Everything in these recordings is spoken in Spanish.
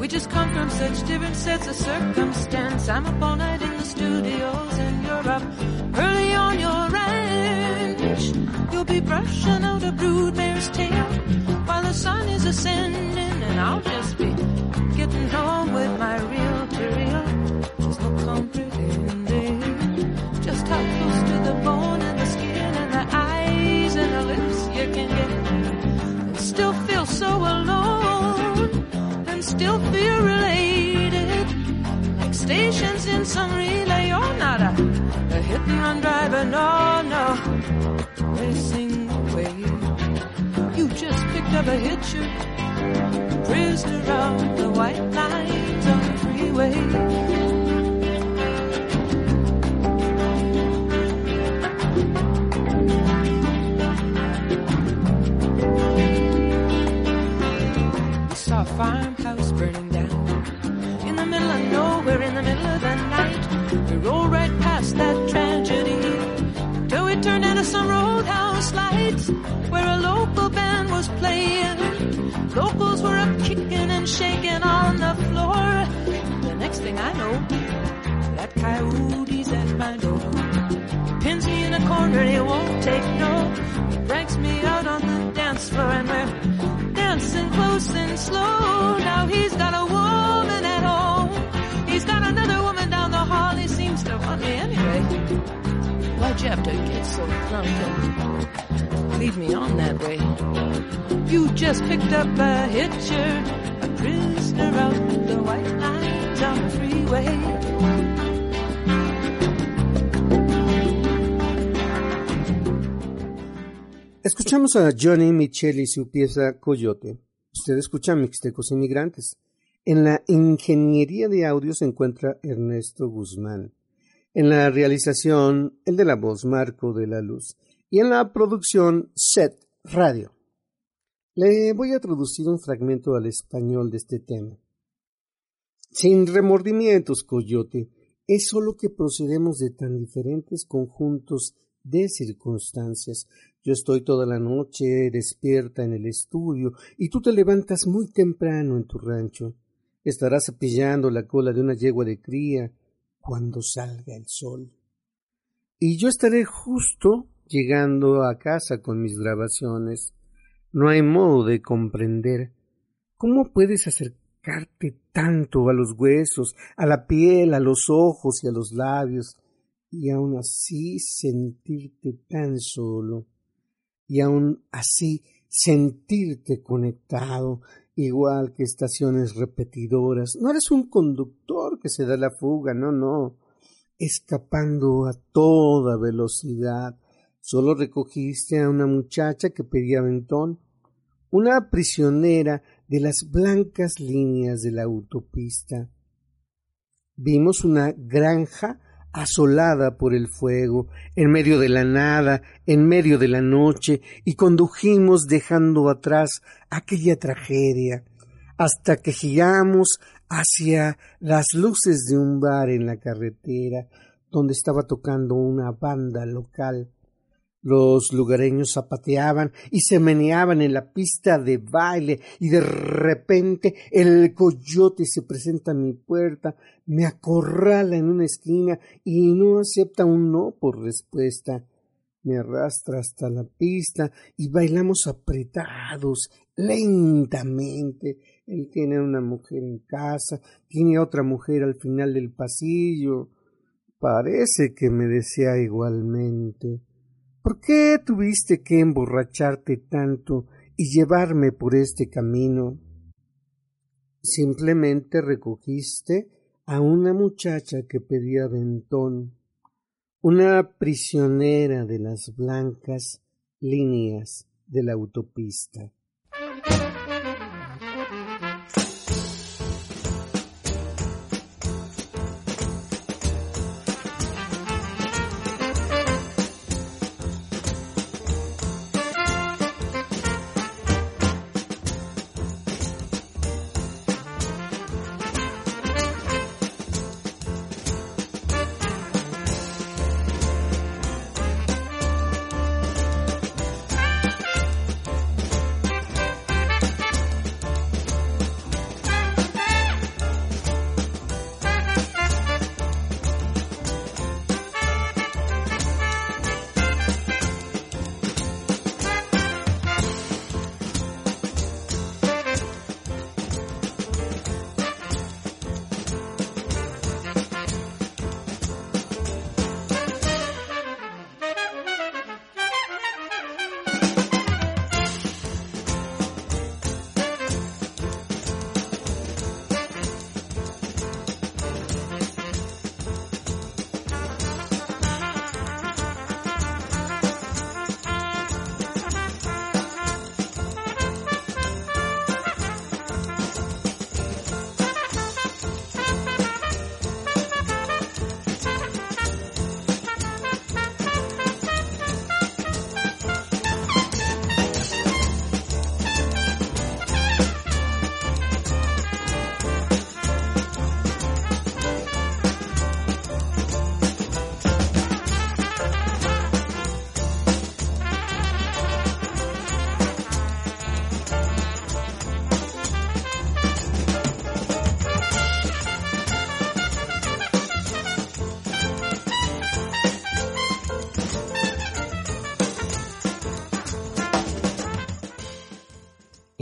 We just come from such different sets of circumstance. I'm up all night in the studios and you're up early on your ranch. You'll be brushing out a broodmare's tail while the sun is ascending and I'll just be getting home with my real to reel. There's no comprehending just how close to the bone and the skin and the eyes and the lips you can get. And still feel so alone and still feel related. Like stations in some relay, you're not a, a hit and run driver, no, no. Racing away. You just picked up a hitcher, prisoner of the white lines on the freeway. Where a local band was playing. Locals were up kicking and shaking on the floor. The next thing I know, that coyote's at my door. Pins me in a corner, he won't take no. He drags me out on the dance floor and we're dancing close and slow. Now he's got a woman Have to get so drunk and lead me on that way? You just picked up a hitcher, a prisoner of the white lines on the freeway. Escuchamos a Johnny Michel y su pieza Coyote. Usted escucha Mixtecos Inmigrantes. En la ingeniería de audio se encuentra Ernesto Guzmán. En la realización, el de la voz Marco de la Luz. Y en la producción, Set Radio. Le voy a traducir un fragmento al español de este tema. Sin remordimientos, Coyote, es solo que procedemos de tan diferentes conjuntos de circunstancias. Yo estoy toda la noche despierta en el estudio y tú te levantas muy temprano en tu rancho. Estarás cepillando la cola de una yegua de cría cuando salga el sol. Y yo estaré justo llegando a casa con mis grabaciones. No hay modo de comprender cómo puedes acercarte tanto a los huesos, a la piel, a los ojos y a los labios, y aun así sentirte tan solo, y aun así sentirte conectado, igual que estaciones repetidoras. No eres un conductor que se da la fuga, no, no, escapando a toda velocidad. Solo recogiste a una muchacha que pedía ventón, una prisionera de las blancas líneas de la autopista. Vimos una granja asolada por el fuego, en medio de la nada, en medio de la noche, y condujimos dejando atrás aquella tragedia, hasta que giramos hacia las luces de un bar en la carretera, donde estaba tocando una banda local. Los lugareños zapateaban y se meneaban en la pista de baile y de repente el coyote se presenta a mi puerta, me acorrala en una esquina y no acepta un no por respuesta. Me arrastra hasta la pista y bailamos apretados, lentamente. Él tiene una mujer en casa, tiene otra mujer al final del pasillo. Parece que me desea igualmente. ¿Por qué tuviste que emborracharte tanto y llevarme por este camino? Simplemente recogiste a una muchacha que pedía ventón, una prisionera de las blancas líneas de la autopista.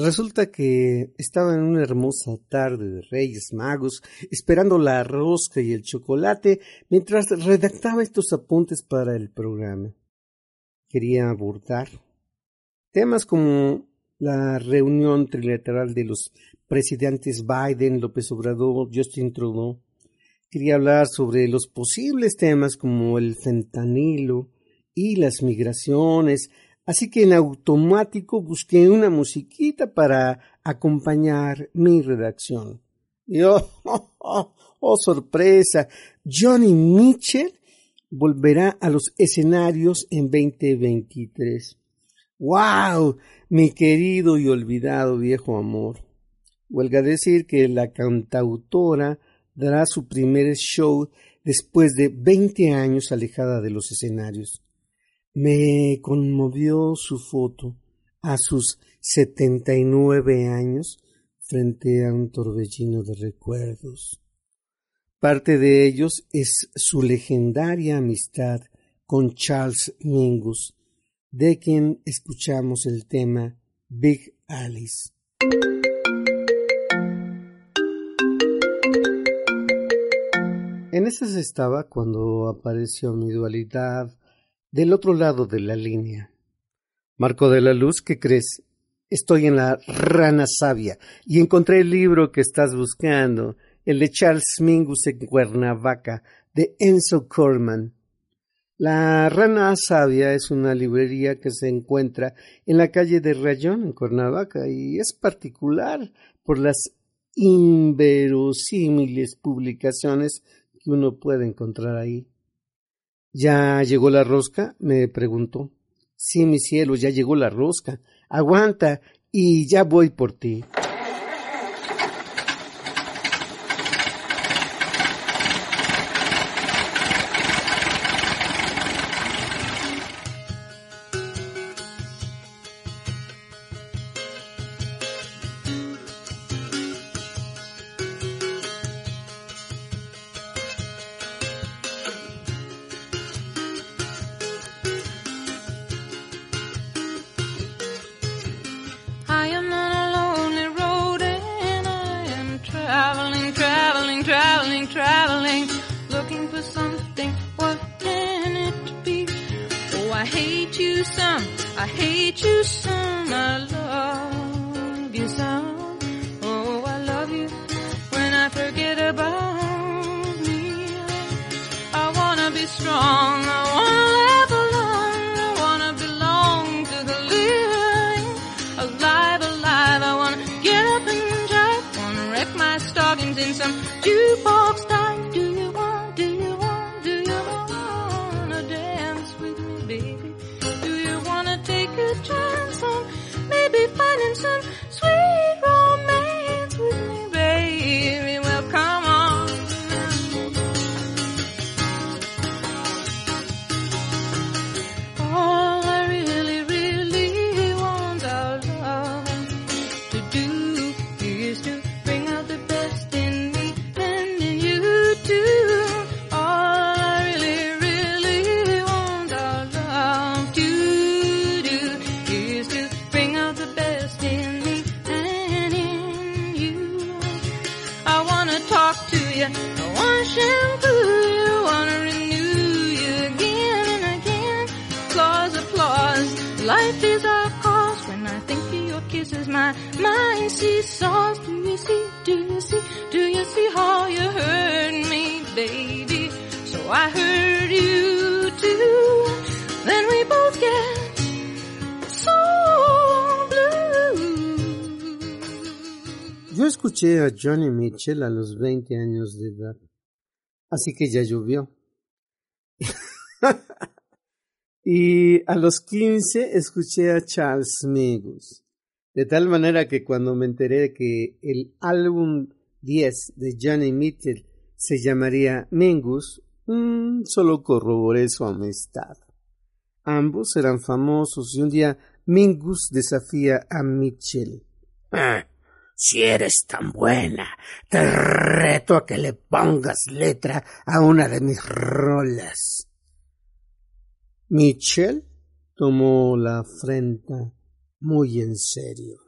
Resulta que estaba en una hermosa tarde de Reyes Magos, esperando la rosca y el chocolate, mientras redactaba estos apuntes para el programa. Quería abordar temas como la reunión trilateral de los presidentes Biden, López Obrador, Justin Trudeau. Quería hablar sobre los posibles temas como el fentanilo y las migraciones, Así que en automático busqué una musiquita para acompañar mi redacción. Y oh, oh, oh, sorpresa, Johnny Mitchell volverá a los escenarios en 2023. ¡Wow! Mi querido y olvidado viejo amor. Huelga decir que la cantautora dará su primer show después de 20 años alejada de los escenarios. Me conmovió su foto a sus setenta y nueve años frente a un torbellino de recuerdos. Parte de ellos es su legendaria amistad con Charles Mingus, de quien escuchamos el tema Big Alice. En esas estaba cuando apareció mi dualidad del otro lado de la línea. Marco de la Luz, ¿qué crees? Estoy en la rana sabia y encontré el libro que estás buscando, el de Charles Mingus en Cuernavaca, de Enzo Corman. La Rana Sabia es una librería que se encuentra en la calle de Rayón, en Cuernavaca, y es particular por las inverosímiles publicaciones que uno puede encontrar ahí. ¿Ya llegó la rosca? me preguntó. Sí, mi cielo, ya llegó la rosca. Aguanta y ya voy por ti. Escuché a Johnny Mitchell a los 20 años de edad, así que ya llovió. y a los 15 escuché a Charles Mingus, de tal manera que cuando me enteré que el álbum 10 de Johnny Mitchell se llamaría Mingus, mm, solo corroboré su amistad. Ambos eran famosos y un día Mingus desafía a Mitchell. Ah, si eres tan buena, te reto a que le pongas letra a una de mis rolas. Mitchell tomó la afrenta muy en serio.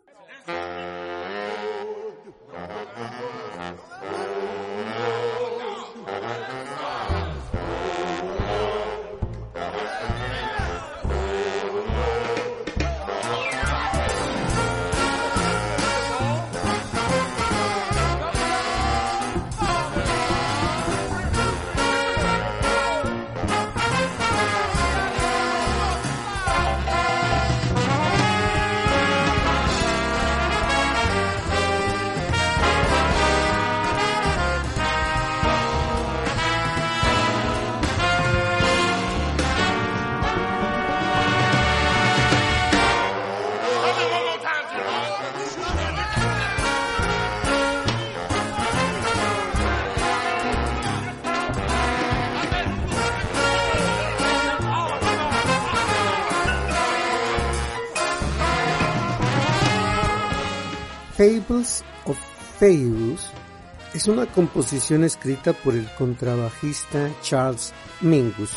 Fables of Fairus es una composición escrita por el contrabajista Charles Mingus.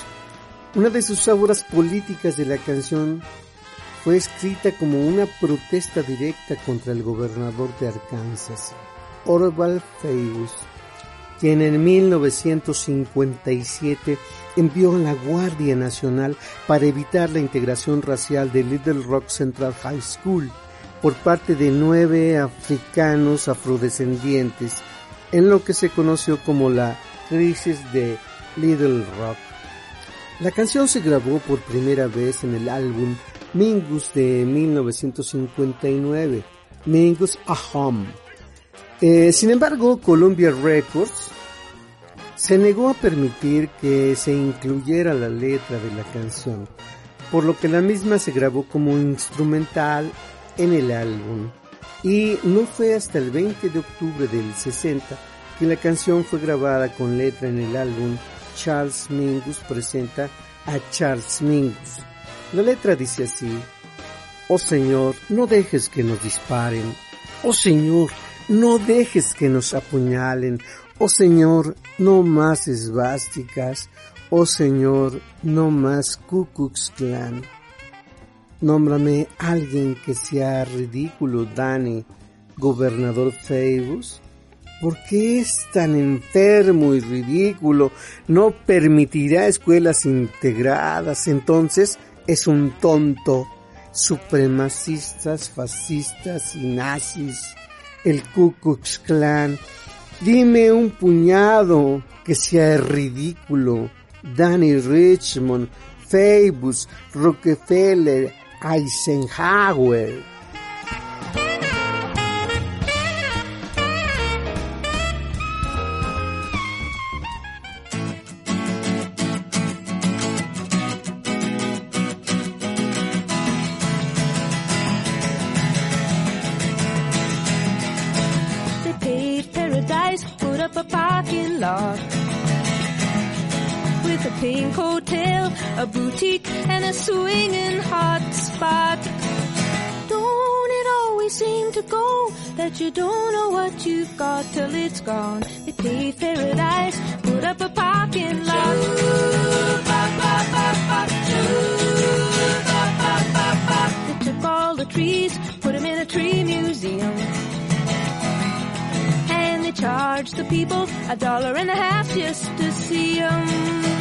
Una de sus obras políticas de la canción fue escrita como una protesta directa contra el gobernador de Arkansas, Orval Fairus, quien en 1957 envió a la Guardia Nacional para evitar la integración racial de Little Rock Central High School por parte de nueve africanos afrodescendientes en lo que se conoció como la crisis de Little Rock. La canción se grabó por primera vez en el álbum Mingus de 1959, Mingus a Home. Eh, sin embargo, Columbia Records se negó a permitir que se incluyera la letra de la canción, por lo que la misma se grabó como instrumental en el álbum. Y no fue hasta el 20 de octubre del 60 que la canción fue grabada con letra en el álbum Charles Mingus presenta a Charles Mingus. La letra dice así, Oh Señor, no dejes que nos disparen. Oh Señor, no dejes que nos apuñalen. Oh Señor, no más esvásticas. Oh Señor, no más Ku Klux Klan. Nómbrame alguien que sea ridículo, Dani, gobernador Phoebus. ¿Por qué es tan enfermo y ridículo? No permitirá escuelas integradas. Entonces, es un tonto. Supremacistas, fascistas y nazis. El Ku Klux Klan. Dime un puñado que sea ridículo. Danny Richmond, Fabus, Rockefeller, Eisenhower. They paved paradise, put up a parking lot. A pink hotel, a boutique, and a swinging hot spot. Don't it always seem to go that you don't know what you've got till it's gone? They paved paradise, put up a parking lot. They took all the trees, put them in a tree museum. And they charged the people a dollar and a half just to see 'em.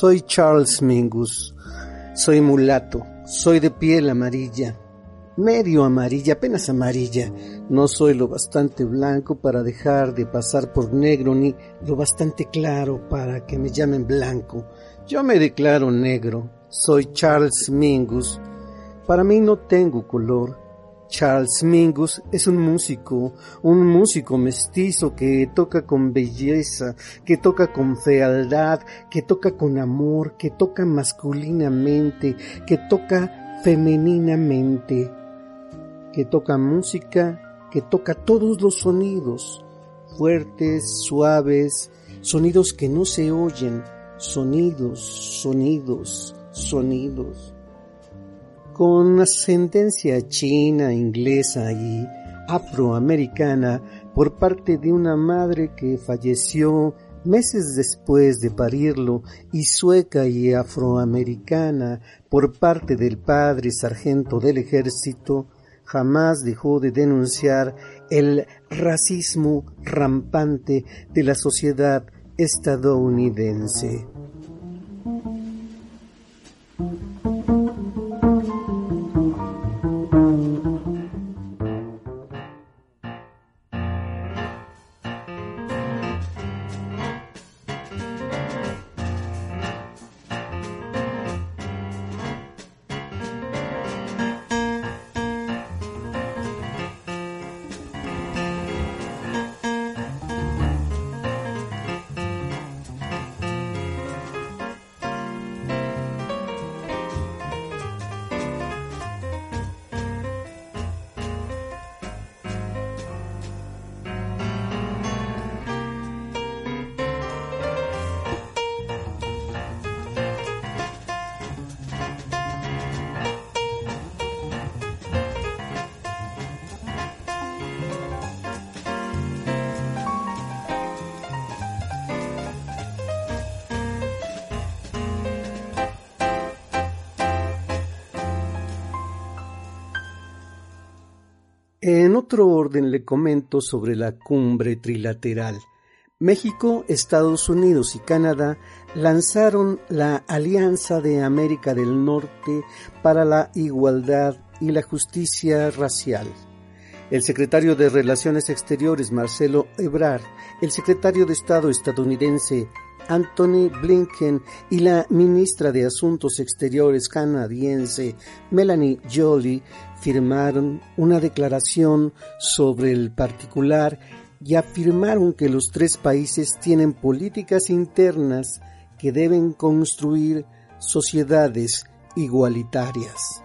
Soy Charles Mingus. Soy mulato. Soy de piel amarilla. Medio amarilla, apenas amarilla. No soy lo bastante blanco para dejar de pasar por negro, ni lo bastante claro para que me llamen blanco. Yo me declaro negro. Soy Charles Mingus. Para mí no tengo color. Charles Mingus es un músico, un músico mestizo que toca con belleza, que toca con fealdad, que toca con amor, que toca masculinamente, que toca femeninamente, que toca música, que toca todos los sonidos, fuertes, suaves, sonidos que no se oyen, sonidos, sonidos, sonidos con ascendencia china, inglesa y afroamericana por parte de una madre que falleció meses después de parirlo y sueca y afroamericana por parte del padre sargento del ejército, jamás dejó de denunciar el racismo rampante de la sociedad estadounidense. En otro orden le comento sobre la cumbre trilateral. México, Estados Unidos y Canadá lanzaron la Alianza de América del Norte para la Igualdad y la Justicia Racial. el secretario de Relaciones Exteriores Marcelo Ebrard, el secretario de Estado estadounidense Anthony Blinken y la ministra de Asuntos Exteriores canadiense Melanie Jolie firmaron una declaración sobre el particular y afirmaron que los tres países tienen políticas internas que deben construir sociedades igualitarias.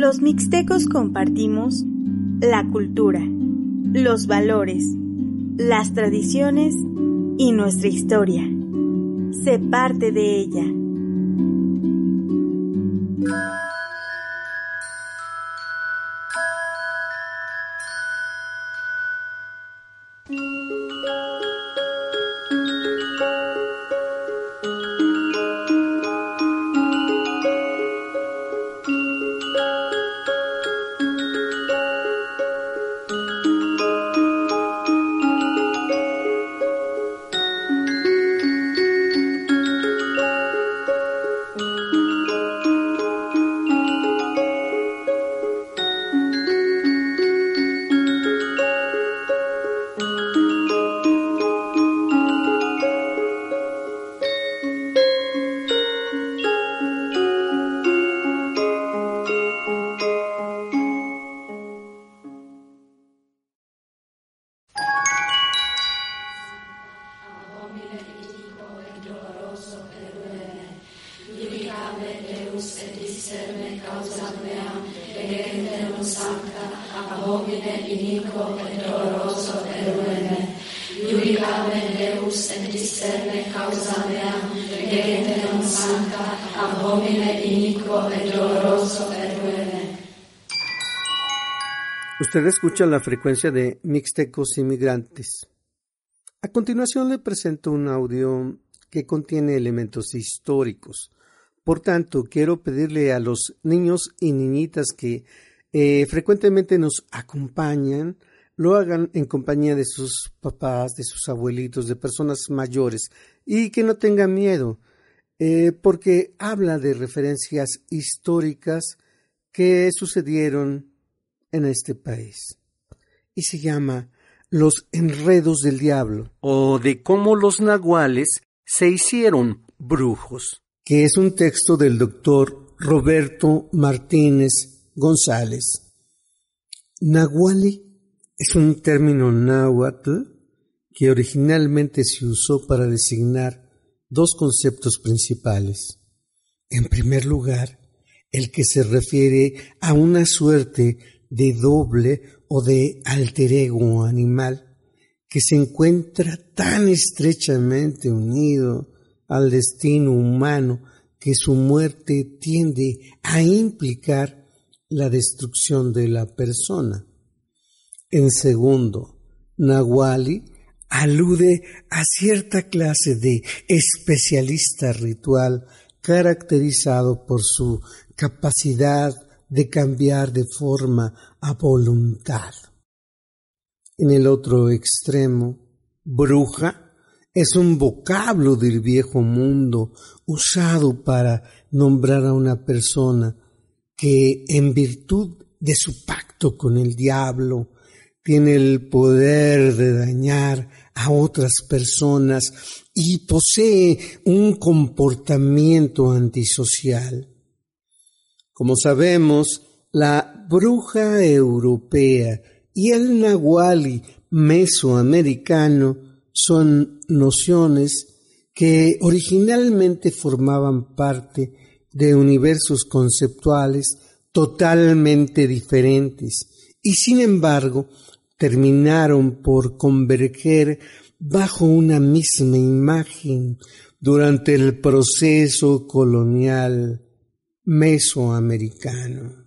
Los mixtecos compartimos la cultura, los valores, las tradiciones y nuestra historia. Sé parte de ella. Usted escucha la frecuencia de Mixtecos Inmigrantes. A continuación le presento un audio que contiene elementos históricos. Por tanto, quiero pedirle a los niños y niñitas que eh, frecuentemente nos acompañan, lo hagan en compañía de sus papás, de sus abuelitos, de personas mayores y que no tengan miedo, eh, porque habla de referencias históricas que sucedieron en este país. Y se llama Los enredos del diablo. O de cómo los nahuales se hicieron brujos. Que es un texto del doctor Roberto Martínez González. Nahuali es un término náhuatl que originalmente se usó para designar dos conceptos principales. En primer lugar, el que se refiere a una suerte de doble o de alter ego animal que se encuentra tan estrechamente unido al destino humano que su muerte tiende a implicar la destrucción de la persona. En segundo, Nahuali alude a cierta clase de especialista ritual caracterizado por su capacidad de cambiar de forma a voluntad. En el otro extremo, bruja es un vocablo del viejo mundo usado para nombrar a una persona que en virtud de su pacto con el diablo tiene el poder de dañar a otras personas y posee un comportamiento antisocial. Como sabemos, la bruja europea y el nahuali mesoamericano son nociones que originalmente formaban parte de universos conceptuales totalmente diferentes y sin embargo terminaron por converger bajo una misma imagen durante el proceso colonial mesoamericano.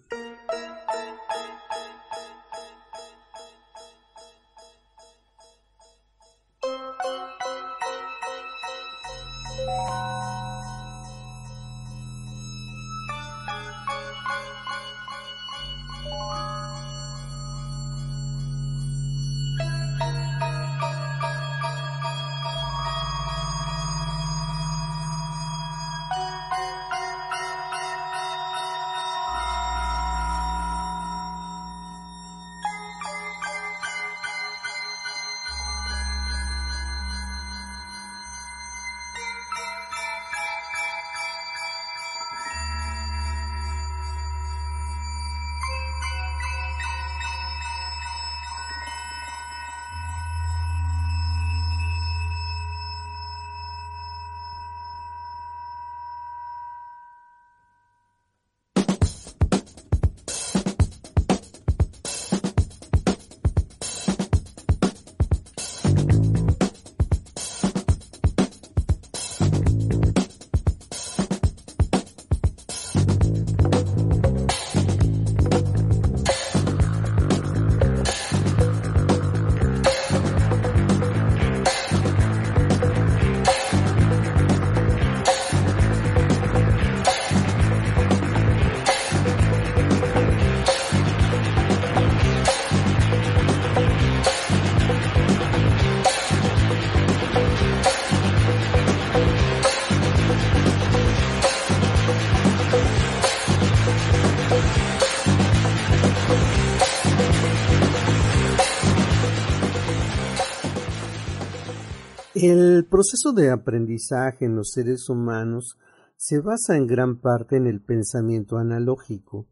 El proceso de aprendizaje en los seres humanos se basa en gran parte en el pensamiento analógico,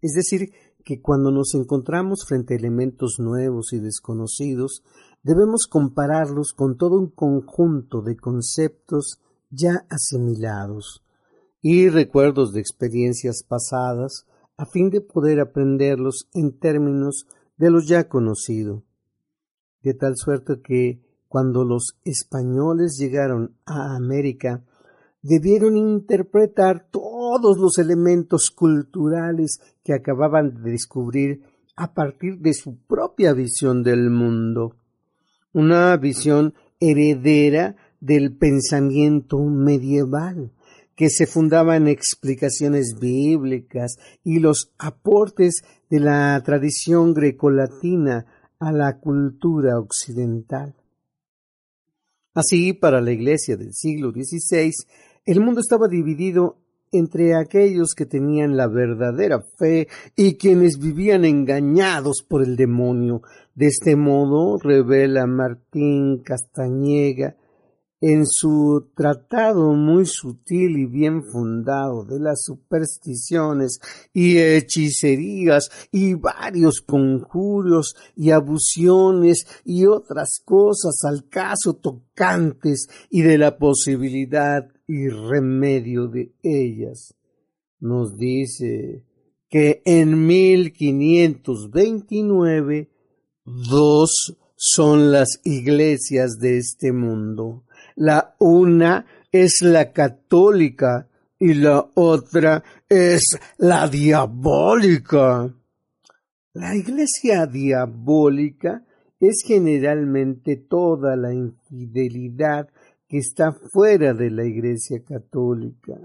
es decir, que cuando nos encontramos frente a elementos nuevos y desconocidos, debemos compararlos con todo un conjunto de conceptos ya asimilados y recuerdos de experiencias pasadas a fin de poder aprenderlos en términos de lo ya conocido. De tal suerte que cuando los españoles llegaron a América, debieron interpretar todos los elementos culturales que acababan de descubrir a partir de su propia visión del mundo, una visión heredera del pensamiento medieval, que se fundaba en explicaciones bíblicas y los aportes de la tradición grecolatina a la cultura occidental. Así, para la Iglesia del siglo XVI, el mundo estaba dividido entre aquellos que tenían la verdadera fe y quienes vivían engañados por el demonio. De este modo, revela Martín Castañega en su tratado muy sutil y bien fundado de las supersticiones y hechicerías y varios conjuros y abusiones y otras cosas al caso tocantes y de la posibilidad y remedio de ellas. Nos dice que en 1529 dos son las iglesias de este mundo la una es la católica y la otra es la diabólica. La iglesia diabólica es generalmente toda la infidelidad que está fuera de la iglesia católica.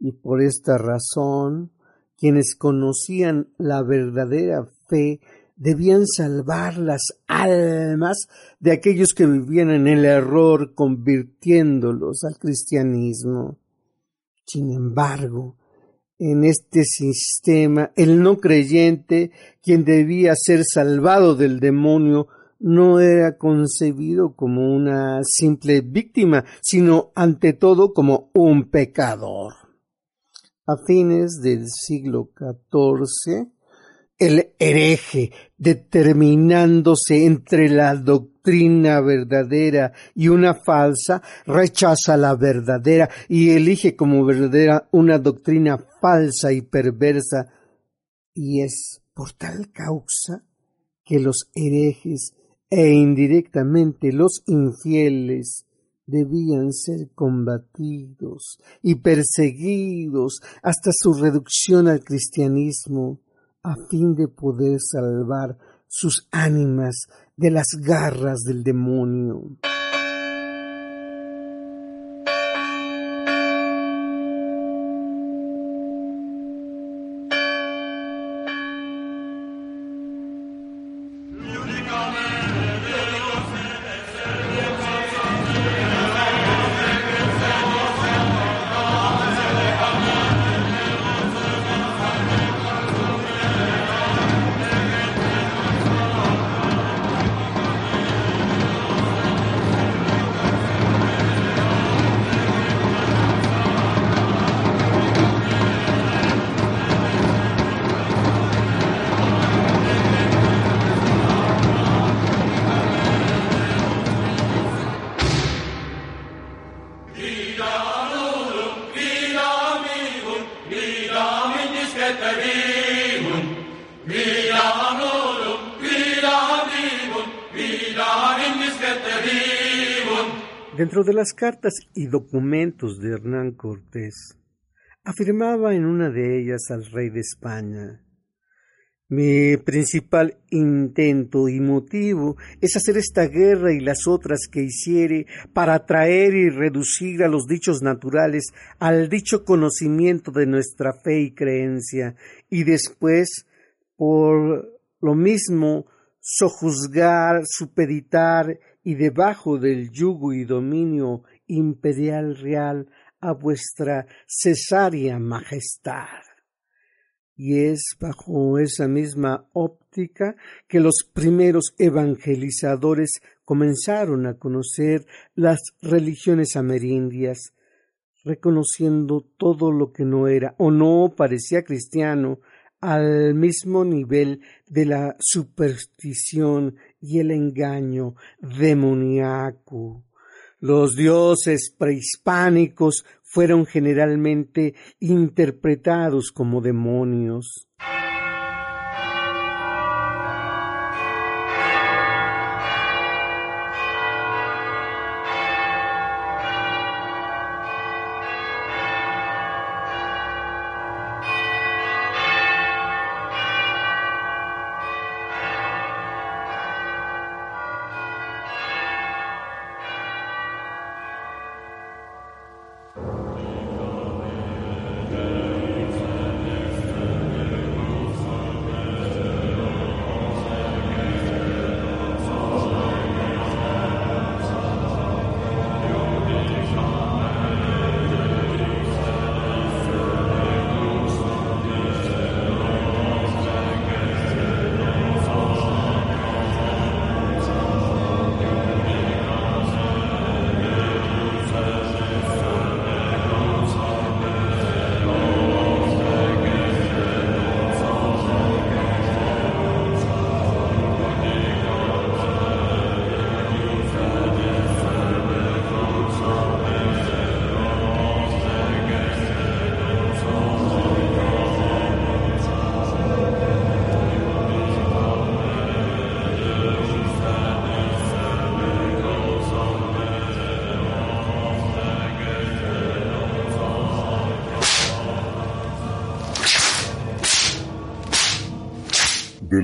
Y por esta razón, quienes conocían la verdadera fe debían salvar las almas de aquellos que vivían en el error convirtiéndolos al cristianismo. Sin embargo, en este sistema, el no creyente, quien debía ser salvado del demonio, no era concebido como una simple víctima, sino ante todo como un pecador. A fines del siglo XIV, el hereje, determinándose entre la doctrina verdadera y una falsa, rechaza la verdadera y elige como verdadera una doctrina falsa y perversa. Y es por tal causa que los herejes e indirectamente los infieles debían ser combatidos y perseguidos hasta su reducción al cristianismo a fin de poder salvar sus ánimas de las garras del demonio. De las cartas y documentos de Hernán Cortés, afirmaba en una de ellas al rey de España mi principal intento y motivo es hacer esta guerra y las otras que hiciere para atraer y reducir a los dichos naturales al dicho conocimiento de nuestra fe y creencia, y después, por lo mismo, sojuzgar, supeditar y debajo del yugo y dominio imperial real a vuestra cesárea majestad. y es bajo esa misma óptica que los primeros evangelizadores comenzaron a conocer las religiones amerindias, reconociendo todo lo que no era o no parecía cristiano al mismo nivel de la superstición y el engaño demoníaco. Los dioses prehispánicos fueron generalmente interpretados como demonios.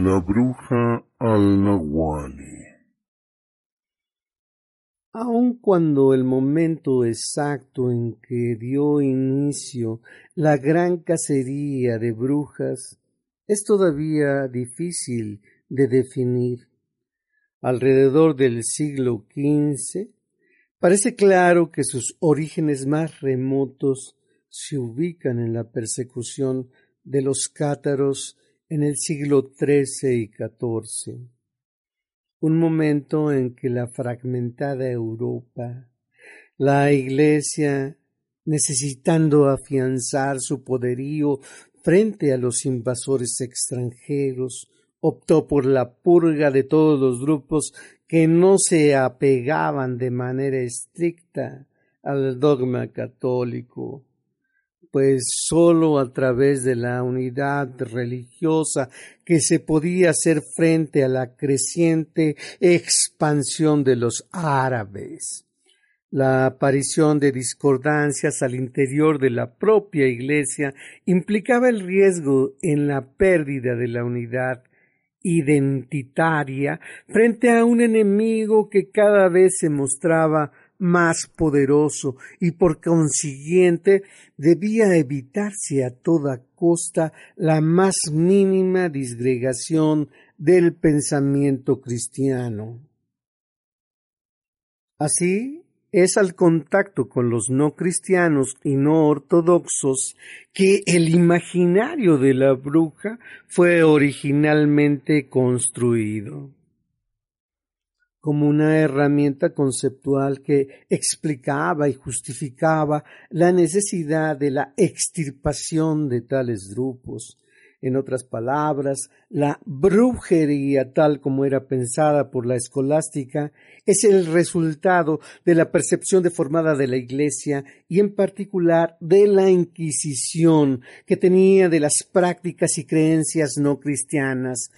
La bruja al nahuali. Aun cuando el momento exacto en que dio inicio la gran cacería de brujas es todavía difícil de definir. Alrededor del siglo XV, parece claro que sus orígenes más remotos se ubican en la persecución de los cátaros en el siglo XIII y XIV, un momento en que la fragmentada Europa, la Iglesia, necesitando afianzar su poderío frente a los invasores extranjeros, optó por la purga de todos los grupos que no se apegaban de manera estricta al dogma católico pues sólo a través de la unidad religiosa que se podía hacer frente a la creciente expansión de los árabes. La aparición de discordancias al interior de la propia Iglesia implicaba el riesgo en la pérdida de la unidad identitaria frente a un enemigo que cada vez se mostraba más poderoso y por consiguiente debía evitarse a toda costa la más mínima disgregación del pensamiento cristiano. Así es al contacto con los no cristianos y no ortodoxos que el imaginario de la bruja fue originalmente construido como una herramienta conceptual que explicaba y justificaba la necesidad de la extirpación de tales grupos. En otras palabras, la brujería tal como era pensada por la escolástica es el resultado de la percepción deformada de la Iglesia y en particular de la Inquisición que tenía de las prácticas y creencias no cristianas.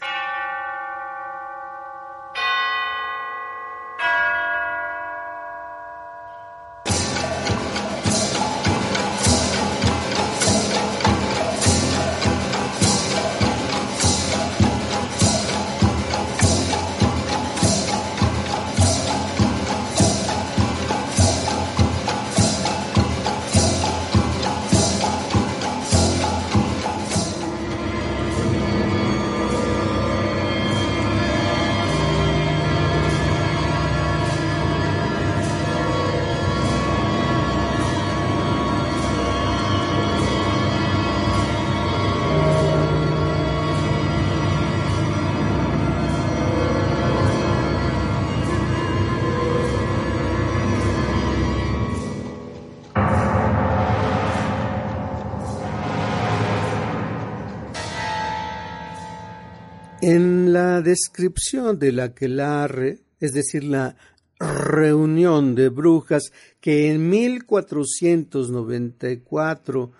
En la descripción de la aquelarre, es decir, la reunión de brujas que en 1494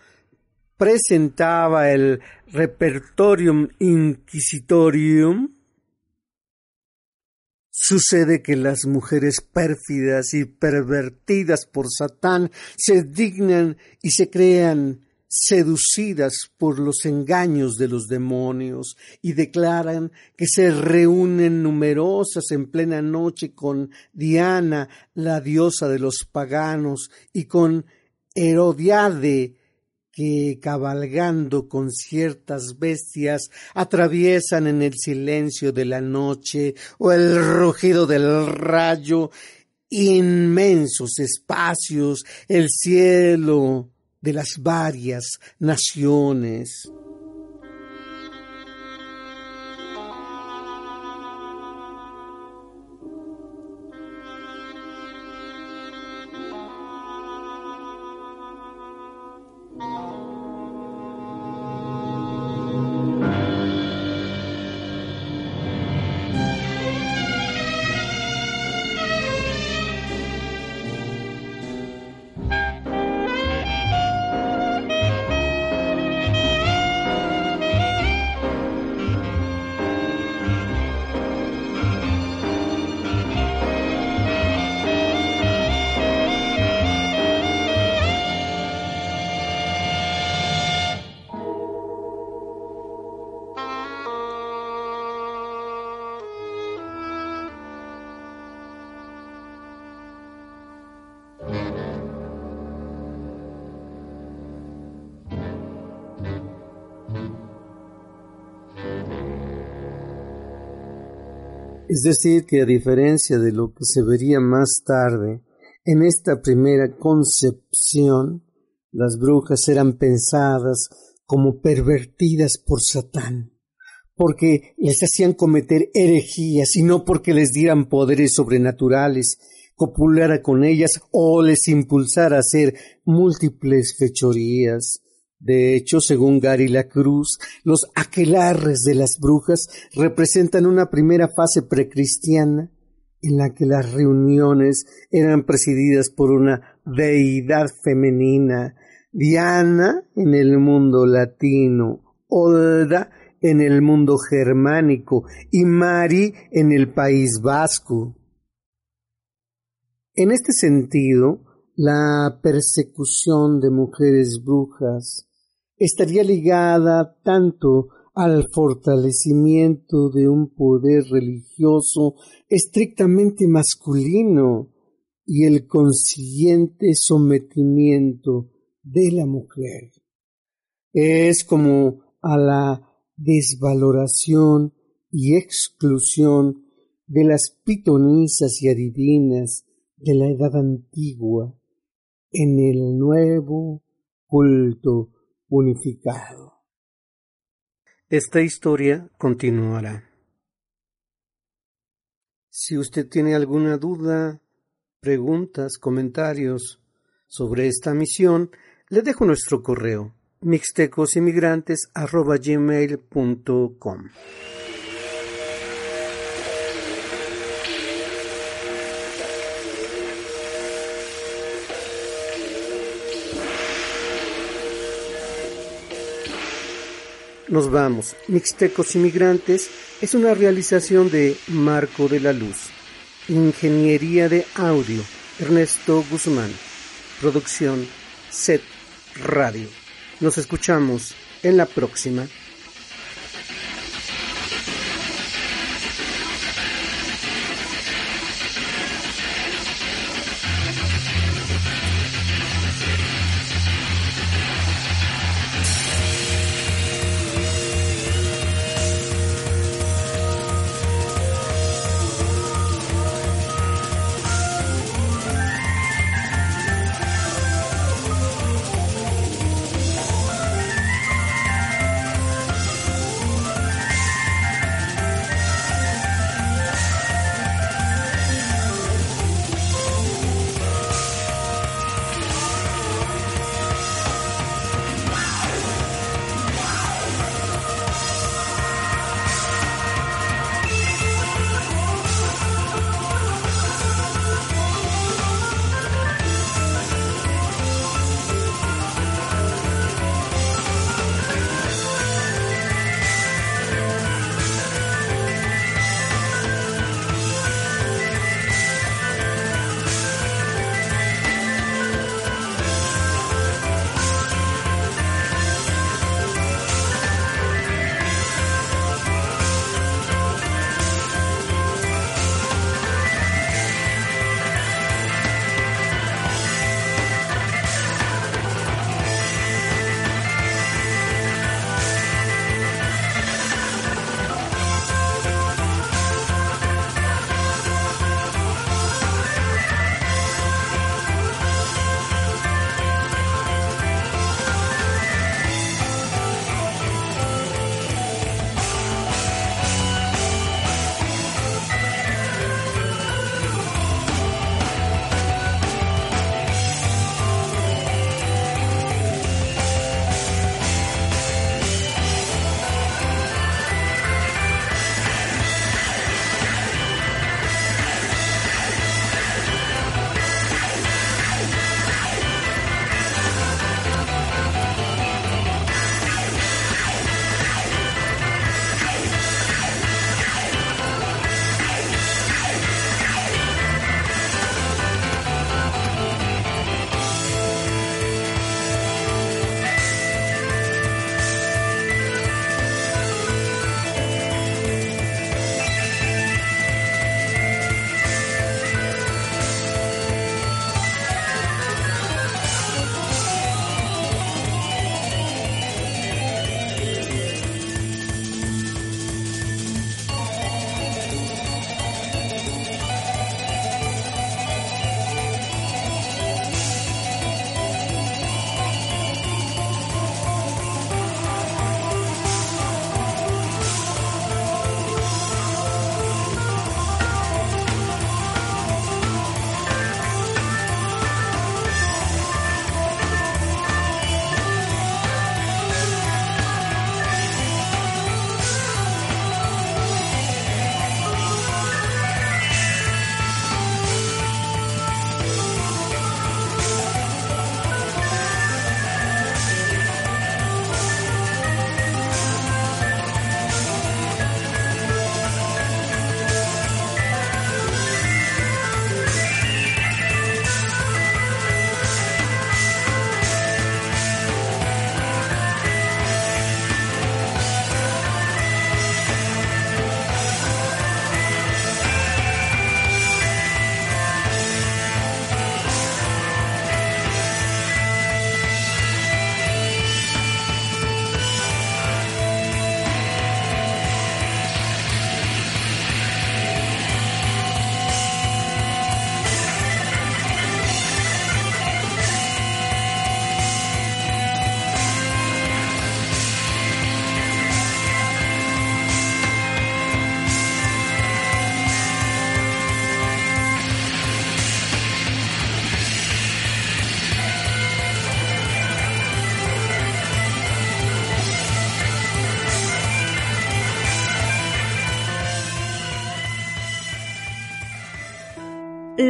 presentaba el Repertorium Inquisitorium, Sucede que las mujeres pérfidas y pervertidas por Satán se dignan y se crean seducidas por los engaños de los demonios y declaran que se reúnen numerosas en plena noche con Diana, la diosa de los paganos, y con Herodiade, que cabalgando con ciertas bestias atraviesan en el silencio de la noche o el rugido del rayo inmensos espacios, el cielo, de las varias naciones. Es decir, que a diferencia de lo que se vería más tarde, en esta primera concepción, las brujas eran pensadas como pervertidas por Satán, porque les hacían cometer herejías y no porque les dieran poderes sobrenaturales, copulara con ellas o les impulsara a hacer múltiples fechorías. De hecho, según Gary Cruz, los aquelarres de las brujas representan una primera fase precristiana en la que las reuniones eran presididas por una deidad femenina, Diana en el mundo latino, Olda en el mundo germánico y Mari en el país vasco. En este sentido, la persecución de mujeres brujas estaría ligada tanto al fortalecimiento de un poder religioso estrictamente masculino y el consiguiente sometimiento de la mujer. Es como a la desvaloración y exclusión de las pitonisas y adivinas de la edad antigua en el nuevo culto unificado. Esta historia continuará. Si usted tiene alguna duda, preguntas, comentarios sobre esta misión, le dejo nuestro correo mixtecosinmigrantes.com. Nos vamos. Mixtecos Inmigrantes es una realización de Marco de la Luz. Ingeniería de audio. Ernesto Guzmán. Producción Set Radio. Nos escuchamos en la próxima.